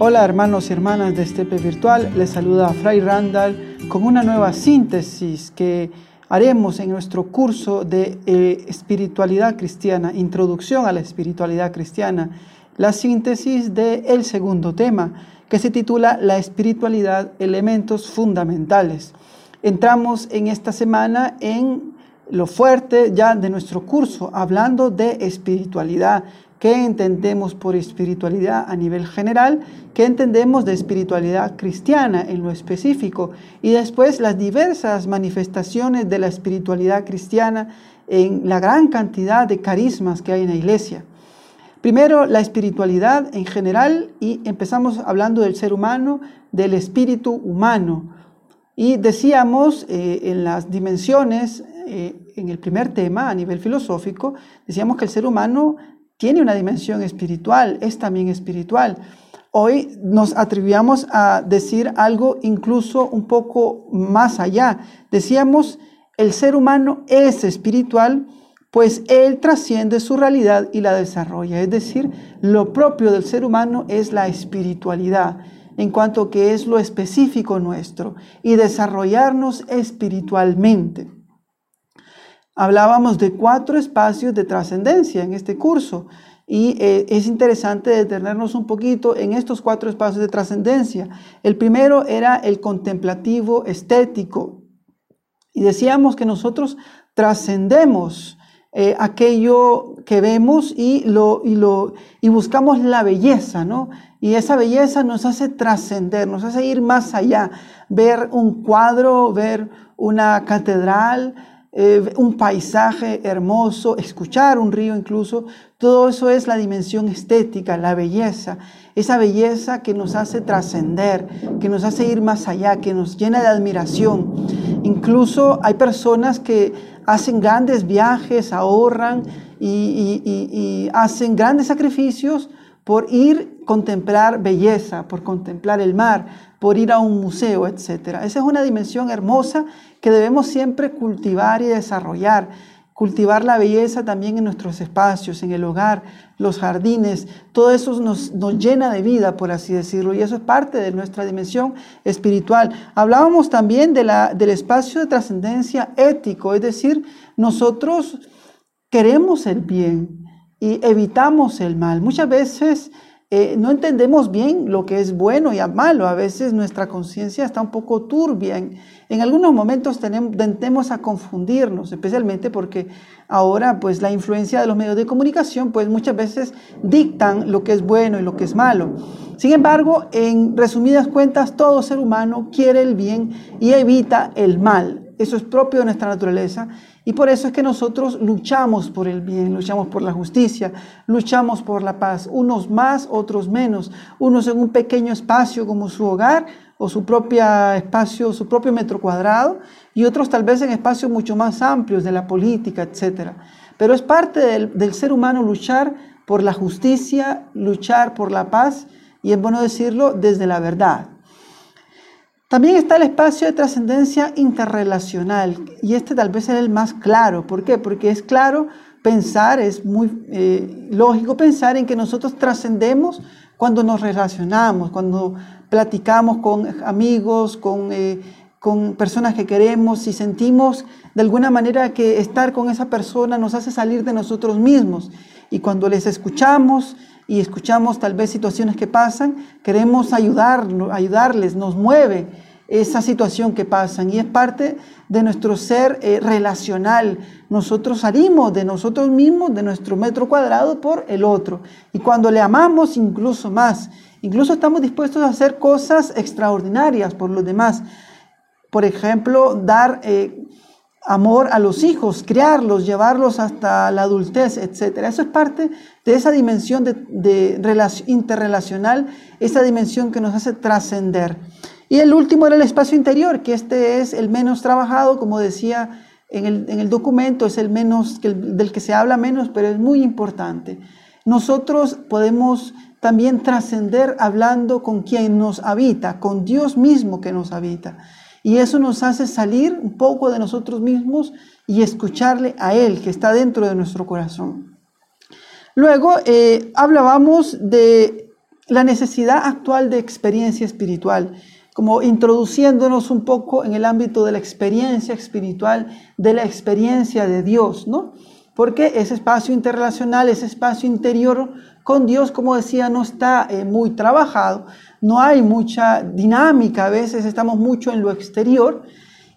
Hola hermanos y hermanas de Estepe Virtual, les saluda Fray Randall con una nueva síntesis que haremos en nuestro curso de eh, espiritualidad cristiana, introducción a la espiritualidad cristiana, la síntesis del segundo tema que se titula La espiritualidad, elementos fundamentales. Entramos en esta semana en lo fuerte ya de nuestro curso, hablando de espiritualidad, qué entendemos por espiritualidad a nivel general, qué entendemos de espiritualidad cristiana en lo específico y después las diversas manifestaciones de la espiritualidad cristiana en la gran cantidad de carismas que hay en la iglesia. Primero, la espiritualidad en general y empezamos hablando del ser humano, del espíritu humano. Y decíamos eh, en las dimensiones, eh, en el primer tema a nivel filosófico, decíamos que el ser humano tiene una dimensión espiritual, es también espiritual. Hoy nos atribuíamos a decir algo incluso un poco más allá. Decíamos, el ser humano es espiritual, pues él trasciende su realidad y la desarrolla. Es decir, lo propio del ser humano es la espiritualidad, en cuanto que es lo específico nuestro, y desarrollarnos espiritualmente. Hablábamos de cuatro espacios de trascendencia en este curso y eh, es interesante detenernos un poquito en estos cuatro espacios de trascendencia. El primero era el contemplativo estético y decíamos que nosotros trascendemos eh, aquello que vemos y, lo, y, lo, y buscamos la belleza, ¿no? Y esa belleza nos hace trascender, nos hace ir más allá, ver un cuadro, ver una catedral, eh, un paisaje hermoso, escuchar un río incluso, todo eso es la dimensión estética, la belleza, esa belleza que nos hace trascender, que nos hace ir más allá, que nos llena de admiración. Incluso hay personas que hacen grandes viajes, ahorran y, hacen grandes sacrificios por ir contemplar belleza, por contemplar el mar, por ir a un museo, etc. Esa es una dimensión hermosa que debemos siempre cultivar y desarrollar. Cultivar la belleza también en nuestros espacios, en el hogar, los jardines, todo eso nos, nos llena de vida, por así decirlo, y eso es parte de nuestra dimensión espiritual. Hablábamos también de la, del espacio de trascendencia ético, es decir, nosotros queremos el bien y evitamos el mal. Muchas veces eh, no entendemos bien lo que es bueno y malo. A veces nuestra conciencia está un poco turbia. En, algunos momentos tendemos a confundirnos, especialmente porque ahora pues la influencia de los medios de comunicación pues muchas veces dictan lo que es bueno y lo que es malo. Sin embargo, en resumidas cuentas, todo ser humano quiere el bien y evita el mal. Eso es propio de nuestra naturaleza y por eso es que nosotros luchamos por el bien, luchamos por la justicia, luchamos por la paz, unos más, otros menos, unos en un pequeño espacio como su hogar o su propio espacio, su propio metro cuadrado, y otros tal vez en espacios mucho más amplios de la política, etc. Pero es parte del, del ser humano luchar por la justicia, luchar por la paz, y es bueno decirlo desde la verdad. También está el espacio de trascendencia interrelacional y este tal vez es el más claro. ¿Por qué? Porque es claro pensar, es muy eh, lógico pensar en que nosotros trascendemos cuando nos relacionamos, cuando platicamos con amigos, con, eh, con personas que queremos y sentimos de alguna manera que estar con esa persona nos hace salir de nosotros mismos. Y cuando les escuchamos y escuchamos tal vez situaciones que pasan, queremos ayudar, ayudarles, nos mueve esa situación que pasan y es parte de nuestro ser eh, relacional. Nosotros salimos de nosotros mismos, de nuestro metro cuadrado por el otro. Y cuando le amamos incluso más, incluso estamos dispuestos a hacer cosas extraordinarias por los demás. Por ejemplo, dar eh, amor a los hijos, criarlos, llevarlos hasta la adultez, etc. Eso es parte de esa dimensión de, interrelacional, esa dimensión que nos hace trascender. Y el último era el espacio interior, que este es el menos trabajado, como decía en el, documento, es el menos, del que se habla menos, pero es muy importante. Nosotros podemos también trascender hablando con quien nos habita, con Dios mismo que nos habita. Y eso nos hace salir un poco de nosotros mismos y escucharle a Él que está dentro de nuestro corazón. Luego eh, hablábamos de la necesidad actual de experiencia espiritual, como introduciéndonos un poco en el ámbito de la experiencia espiritual, de la experiencia de Dios, ¿no? Porque ese espacio interrelacional, ese espacio interior con Dios, como decía, no está eh, muy trabajado, no hay mucha dinámica, a veces estamos mucho en lo exterior,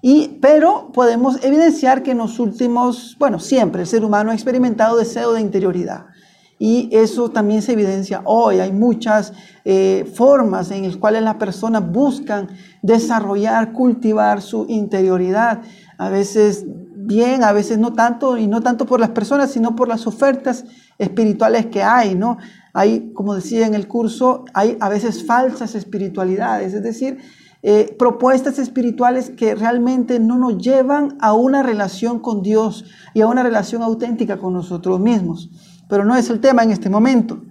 y, pero podemos evidenciar que en los últimos, bueno, siempre el ser humano ha experimentado deseo de interioridad. Y eso también se evidencia hoy. Hay muchas eh, formas en las cuales las personas buscan desarrollar, cultivar su interioridad. A veces bien, a veces no tanto, y no tanto por las personas, sino por las ofertas espirituales que hay, ¿no? Hay, como decía en el curso, hay a veces falsas espiritualidades, es decir, eh, propuestas espirituales que realmente no nos llevan a una relación con Dios y a una relación auténtica con nosotros mismos pero no es el tema en este momento.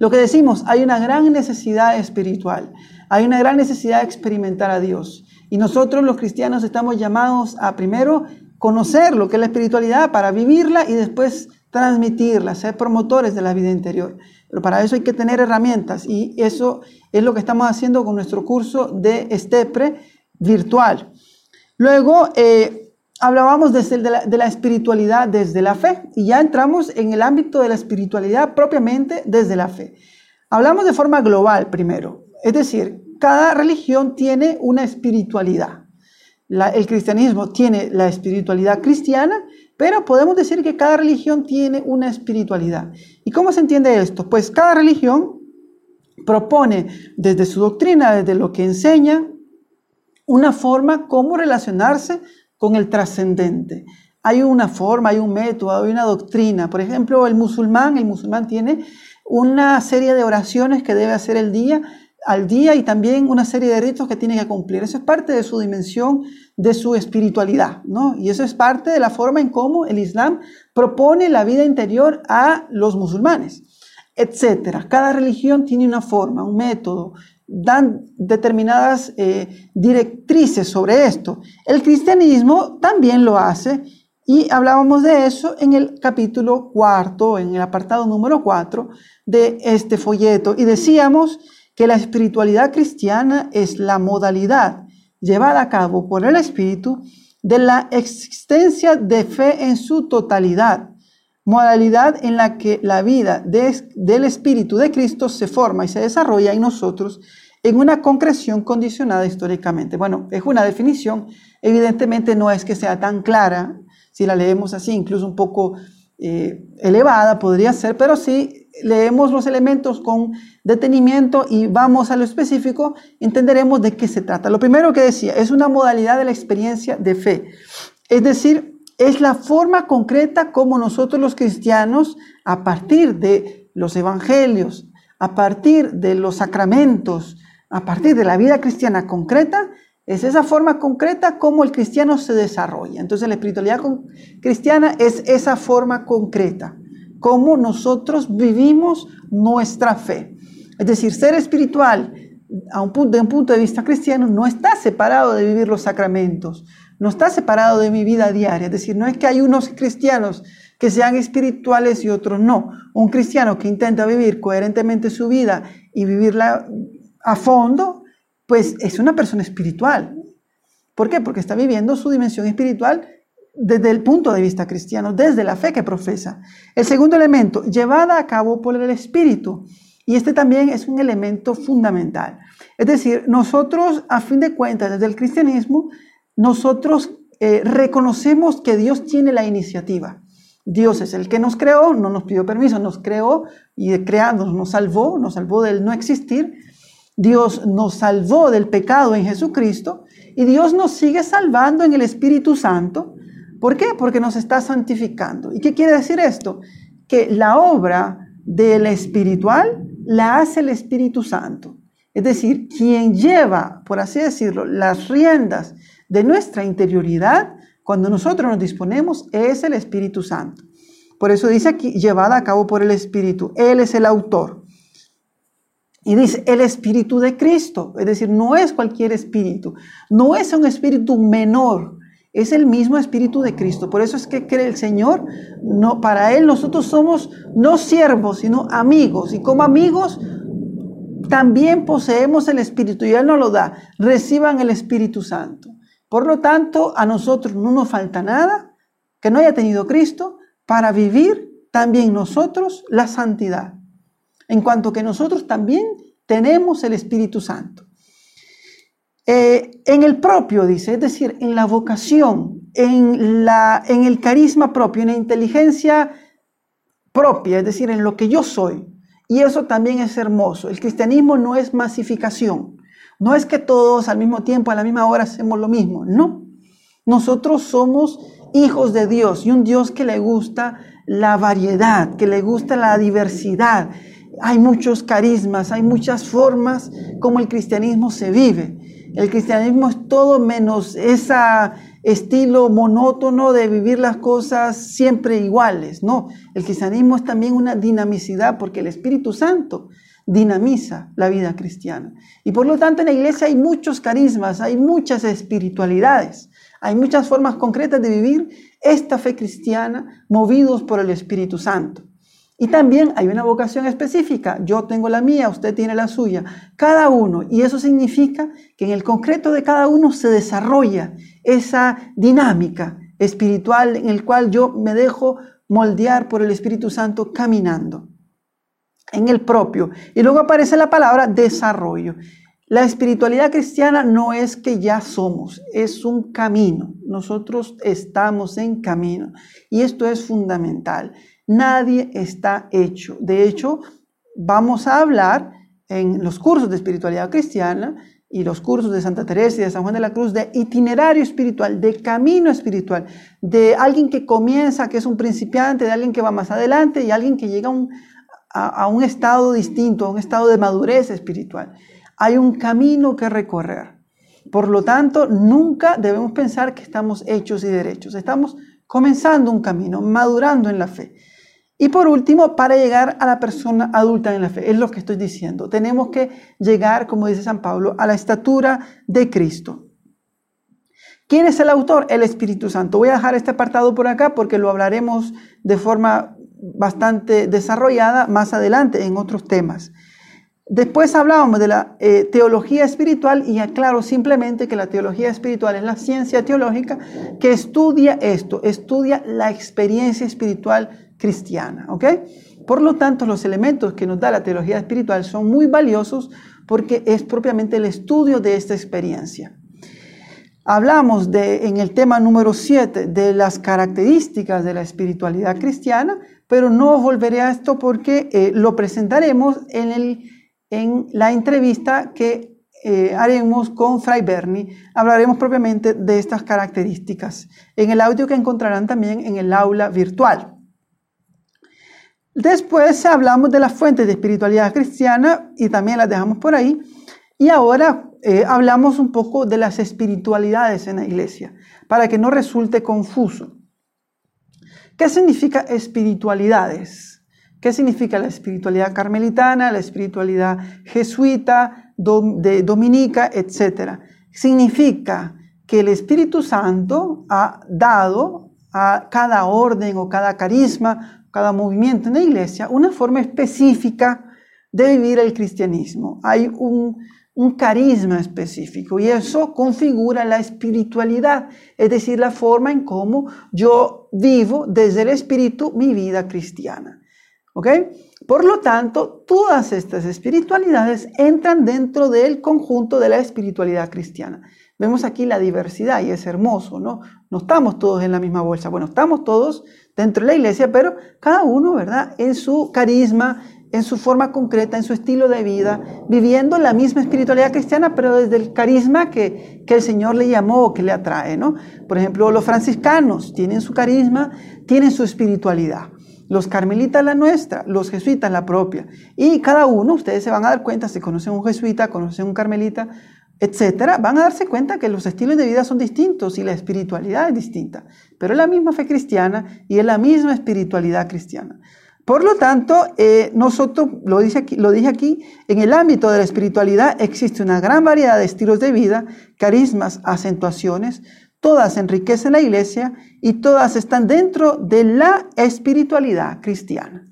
Lo que decimos, hay una gran necesidad espiritual, hay una gran necesidad de experimentar a Dios. Y nosotros los cristianos estamos llamados a primero conocer lo que es la espiritualidad para vivirla y después transmitirla, ser promotores de la vida interior. Pero para eso hay que tener herramientas y eso es lo que estamos haciendo con nuestro curso de Estepre virtual. Luego, eh, hablábamos de la, de la, espiritualidad desde la fe y ya entramos en el ámbito de la espiritualidad propiamente desde la fe. Hablamos de forma global primero, es decir, cada religión tiene una espiritualidad. el cristianismo tiene la espiritualidad cristiana, pero podemos decir que cada religión tiene una espiritualidad. ¿Y cómo se entiende esto? Pues cada religión propone desde su doctrina, desde lo que enseña, una forma cómo relacionarse con el trascendente. Hay una forma, hay un método, hay una doctrina. Por ejemplo, el musulmán, el musulmán tiene una serie de oraciones que debe hacer el día al día y también una serie de ritos que tiene que cumplir. Eso es parte de su dimensión, de su espiritualidad, ¿no? Y eso es parte de la forma en cómo el Islam propone la vida interior a los musulmanes, etcétera. Cada religión tiene una forma, un método, dan determinadas eh, directrices sobre esto. El cristianismo también lo hace y hablábamos de eso en el capítulo cuarto, en el apartado número cuatro de este folleto. Y decíamos que la espiritualidad cristiana es la modalidad llevada a cabo por el Espíritu de la existencia de fe en su totalidad, modalidad en la que la vida del Espíritu de Cristo se forma y se desarrolla en nosotros en una concreción condicionada históricamente. Bueno, es una definición, evidentemente no es que sea tan clara, si la leemos así, incluso un poco eh, elevada podría ser, pero si leemos los elementos con detenimiento y vamos a lo específico, entenderemos de qué se trata. Lo primero que decía, es una modalidad de la experiencia de fe, es decir, es la forma concreta como nosotros los cristianos, a partir de los evangelios, a partir de los sacramentos, a partir de la vida cristiana concreta, es esa forma concreta como el cristiano se desarrolla. Entonces la espiritualidad cristiana es esa forma concreta, como nosotros vivimos nuestra fe. Es decir, ser espiritual a un punto, de un punto de vista cristiano no está separado de vivir los sacramentos, no está separado de mi vida diaria. Es decir, no es que hay unos cristianos que sean espirituales y otros no. Un cristiano que intenta vivir coherentemente su vida y vivirla a fondo, pues es una persona espiritual. ¿Por qué? Porque está viviendo su dimensión espiritual desde el punto de vista cristiano, desde la fe que profesa. El segundo elemento, llevada a cabo por el Espíritu. Y este también es un elemento fundamental. Es decir, nosotros, a fin de cuentas, desde el cristianismo, nosotros eh, reconocemos que Dios tiene la iniciativa. Dios es el que nos creó, no nos pidió permiso, nos creó y crearnos nos salvó, nos salvó del no existir Dios nos salvó del pecado en Jesucristo y Dios nos sigue salvando en el Espíritu Santo. ¿Por qué? Porque nos está santificando. ¿Y qué quiere decir esto? Que la obra del espiritual la hace el Espíritu Santo. Es decir, quien lleva, por así decirlo, las riendas de nuestra interioridad, cuando nosotros nos disponemos, es el Espíritu Santo. Por eso dice aquí, llevada a cabo por el Espíritu. Él es el autor. Y dice, el espíritu de Cristo, es decir, no es cualquier espíritu, no es un espíritu menor, es el mismo espíritu de Cristo. Por eso es que cree el Señor, no, para Él nosotros somos no siervos, sino amigos. Y como amigos también poseemos el espíritu y Él nos lo da. Reciban el Espíritu Santo. Por lo tanto, a nosotros no nos falta nada que no haya tenido Cristo para vivir también nosotros la santidad en cuanto que nosotros también tenemos el Espíritu Santo. Eh, en el propio, dice, es decir, en la vocación, en, la, en el carisma propio, en la inteligencia propia, es decir, en lo que yo soy. Y eso también es hermoso. El cristianismo no es masificación. No es que todos al mismo tiempo, a la misma hora, hacemos lo mismo. No. Nosotros somos hijos de Dios y un Dios que le gusta la variedad, que le gusta la diversidad, hay muchos carismas, hay muchas formas como el cristianismo se vive. El cristianismo es todo menos ese estilo monótono de vivir las cosas siempre iguales. No, el cristianismo es también una dinamicidad porque el Espíritu Santo dinamiza la vida cristiana. Y por lo tanto en la iglesia hay muchos carismas, hay muchas espiritualidades, hay muchas formas concretas de vivir esta fe cristiana movidos por el Espíritu Santo. Y también hay una vocación específica. Yo tengo la mía, usted tiene la suya. Cada uno. Y eso significa que en el concreto de cada uno se desarrolla esa dinámica espiritual en el cual yo me dejo moldear por el Espíritu Santo caminando. En el propio. Y luego aparece la palabra desarrollo. La espiritualidad cristiana no es que ya somos, es un camino. Nosotros estamos en camino. Y esto es fundamental. Nadie está hecho. De hecho, vamos a hablar en los cursos de espiritualidad cristiana y los cursos de Santa Teresa y de San Juan de la Cruz de itinerario espiritual, de camino espiritual, de alguien que comienza, que es un principiante, de alguien que va más adelante y alguien que llega a un, a un estado distinto, a un estado de madurez espiritual. Hay un camino que recorrer. Por lo tanto, nunca debemos pensar que estamos hechos y derechos. Estamos comenzando un camino, madurando en la fe. Y por último, para llegar a la persona adulta en la fe, es lo que estoy diciendo. Tenemos que llegar, como dice San Pablo, a la estatura de Cristo. ¿Quién es el autor? El Espíritu Santo. Voy a dejar este apartado por acá porque lo hablaremos de forma bastante desarrollada más adelante en otros temas. Después hablábamos de la eh, teología espiritual y aclaro simplemente que la teología espiritual es la ciencia teológica que estudia esto, estudia la experiencia espiritual cristiana. ¿ok? Por lo tanto, los elementos que nos da la teología espiritual son muy valiosos porque es propiamente el estudio de esta experiencia. Hablamos de, en el tema número 7 de las características de la espiritualidad cristiana, pero no volveré a esto porque eh, lo presentaremos en, el, en la entrevista que eh, haremos con Fray Berni. Hablaremos propiamente de estas características en el audio que encontrarán también en el aula virtual. Después hablamos de las fuentes de espiritualidad cristiana y también las dejamos por ahí. Y ahora eh, hablamos un poco de las espiritualidades en la iglesia, para que no resulte confuso. ¿Qué significa espiritualidades? ¿Qué significa la espiritualidad carmelitana, la espiritualidad jesuita, de dominica, etcétera? Significa que el Espíritu Santo ha dado a cada orden o cada carisma cada movimiento en la iglesia una forma específica de vivir el cristianismo. Hay un, carisma específico y eso configura la espiritualidad, es decir, la forma en cómo yo vivo desde el espíritu mi vida cristiana. ¿Ok? Por lo tanto, todas estas espiritualidades entran dentro del conjunto de la espiritualidad cristiana. Vemos aquí la diversidad y es hermoso, ¿no? No estamos todos en la misma bolsa. Bueno, estamos todos dentro de la iglesia, pero cada uno, ¿verdad? En su carisma, en su forma concreta, en su estilo de vida, viviendo la misma espiritualidad cristiana, pero desde el carisma que, que el Señor le llamó o que le atrae, ¿no? Por ejemplo, los franciscanos tienen su carisma, tienen su espiritualidad. Los carmelitas la nuestra, los jesuitas la propia. Y cada uno, ustedes se van a dar cuenta, si conocen un jesuita, conocen un carmelita, etcétera, van a darse cuenta que los estilos de vida son distintos y la espiritualidad es distinta. Pero es la misma fe cristiana y es la misma espiritualidad cristiana. Por lo tanto, eh, nosotros, lo, dice lo dije aquí, en el ámbito de la espiritualidad existe una gran variedad de estilos de vida, carismas, acentuaciones, todas enriquecen la iglesia y todas están dentro de la espiritualidad cristiana.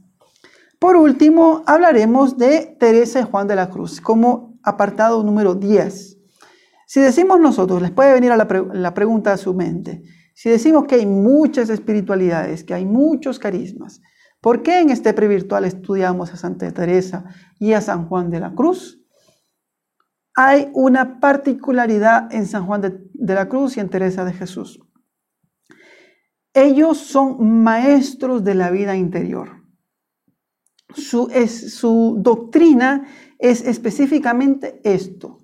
Por último, hablaremos de Teresa y Juan de la Cruz como apartado número 10. Si decimos nosotros, les puede venir a la, la pregunta a su mente, si decimos que hay muchas espiritualidades, que hay muchos carismas, ¿Por qué en este previrtual estudiamos a Santa Teresa y a San Juan de la Cruz? Hay una particularidad en San Juan de, la Cruz y en Teresa de Jesús. Ellos son maestros de la vida interior. Su, su doctrina es específicamente esto,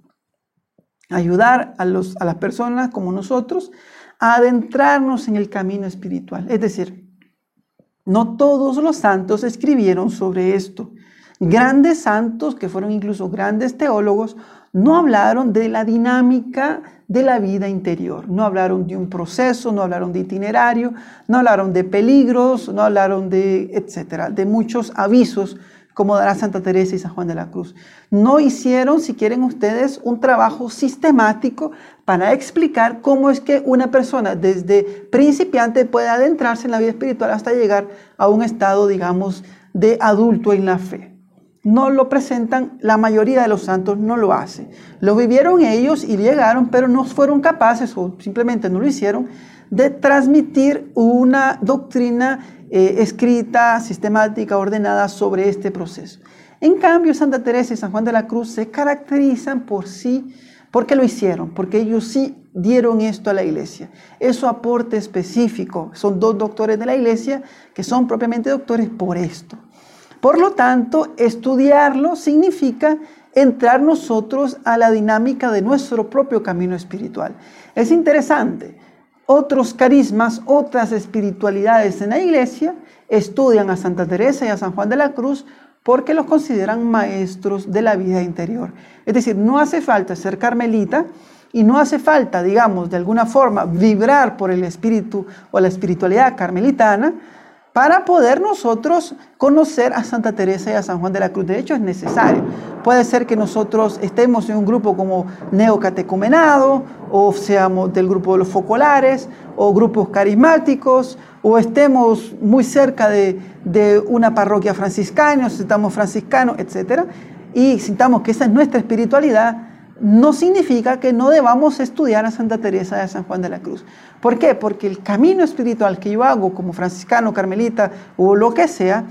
ayudar a, los, a las personas como nosotros a adentrarnos en el camino espiritual. Es decir, no todos los santos escribieron sobre esto. Grandes santos, que fueron incluso grandes teólogos, no hablaron de la dinámica de la vida interior, no hablaron de un proceso, no hablaron de itinerario, no hablaron de peligros, no hablaron de, etcétera, de muchos avisos como dará Santa Teresa y San Juan de la Cruz. No hicieron, si quieren ustedes, un trabajo sistemático para explicar cómo es que una persona desde principiante puede adentrarse en la vida espiritual hasta llegar a un estado, digamos, de adulto en la fe. No lo presentan, la mayoría de los santos no lo hace. Lo vivieron ellos y llegaron, pero no fueron capaces o simplemente no lo hicieron de transmitir una doctrina eh, escrita, sistemática, ordenada sobre este proceso. En cambio, Santa Teresa y San Juan de la Cruz se caracterizan por sí, porque lo hicieron, porque ellos sí dieron esto a la iglesia. Eso aporte específico. Son dos doctores de la iglesia que son propiamente doctores por esto. Por lo tanto, estudiarlo significa entrar nosotros a la dinámica de nuestro propio camino espiritual. Es interesante otros carismas, otras espiritualidades en la iglesia, estudian a Santa Teresa y a San Juan de la Cruz porque los consideran maestros de la vida interior. Es decir, no hace falta ser carmelita y no hace falta, digamos, de alguna forma vibrar por el espíritu o la espiritualidad carmelitana para poder nosotros conocer a Santa Teresa y a San Juan de la Cruz. De hecho, es necesario. Puede ser que nosotros estemos en un grupo como neocatecumenado, o seamos del grupo de los focolares, o grupos carismáticos, o estemos muy cerca de, una parroquia franciscana, o estamos franciscanos, etc. Y sintamos que esa es nuestra espiritualidad, no significa que no debamos estudiar a Santa Teresa de San Juan de la Cruz. ¿Por qué? Porque el camino espiritual que yo hago como franciscano, carmelita o lo que sea,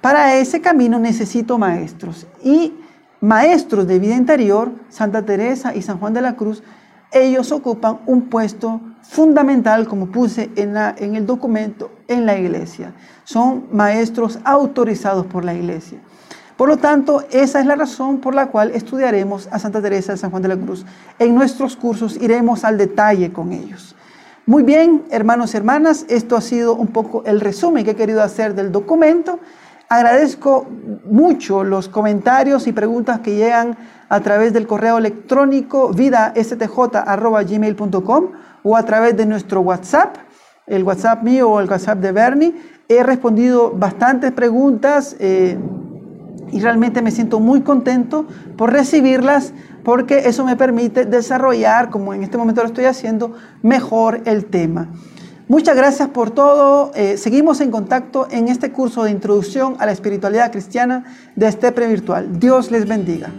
para ese camino necesito maestros. Y maestros de vida interior, Santa Teresa y San Juan de la Cruz, ellos ocupan un puesto fundamental, como puse en, en el documento, en la iglesia. Son maestros autorizados por la iglesia. Por lo tanto, esa es la razón por la cual estudiaremos a Santa Teresa de San Juan de la Cruz. En nuestros cursos iremos al detalle con ellos. Muy bien, hermanos y hermanas, esto ha sido un poco el resumen que he querido hacer del documento. Agradezco mucho los comentarios y preguntas que llegan a través del correo electrónico vidastj.gmail.com o a través de nuestro WhatsApp, el WhatsApp mío o el WhatsApp de Bernie. He respondido bastantes preguntas. Eh, y realmente me siento muy contento por recibirlas porque eso me permite desarrollar, como en este momento lo estoy haciendo, mejor el tema. Muchas gracias por todo. Eh, seguimos en contacto en este curso de introducción a la espiritualidad cristiana de este Virtual. Dios les bendiga.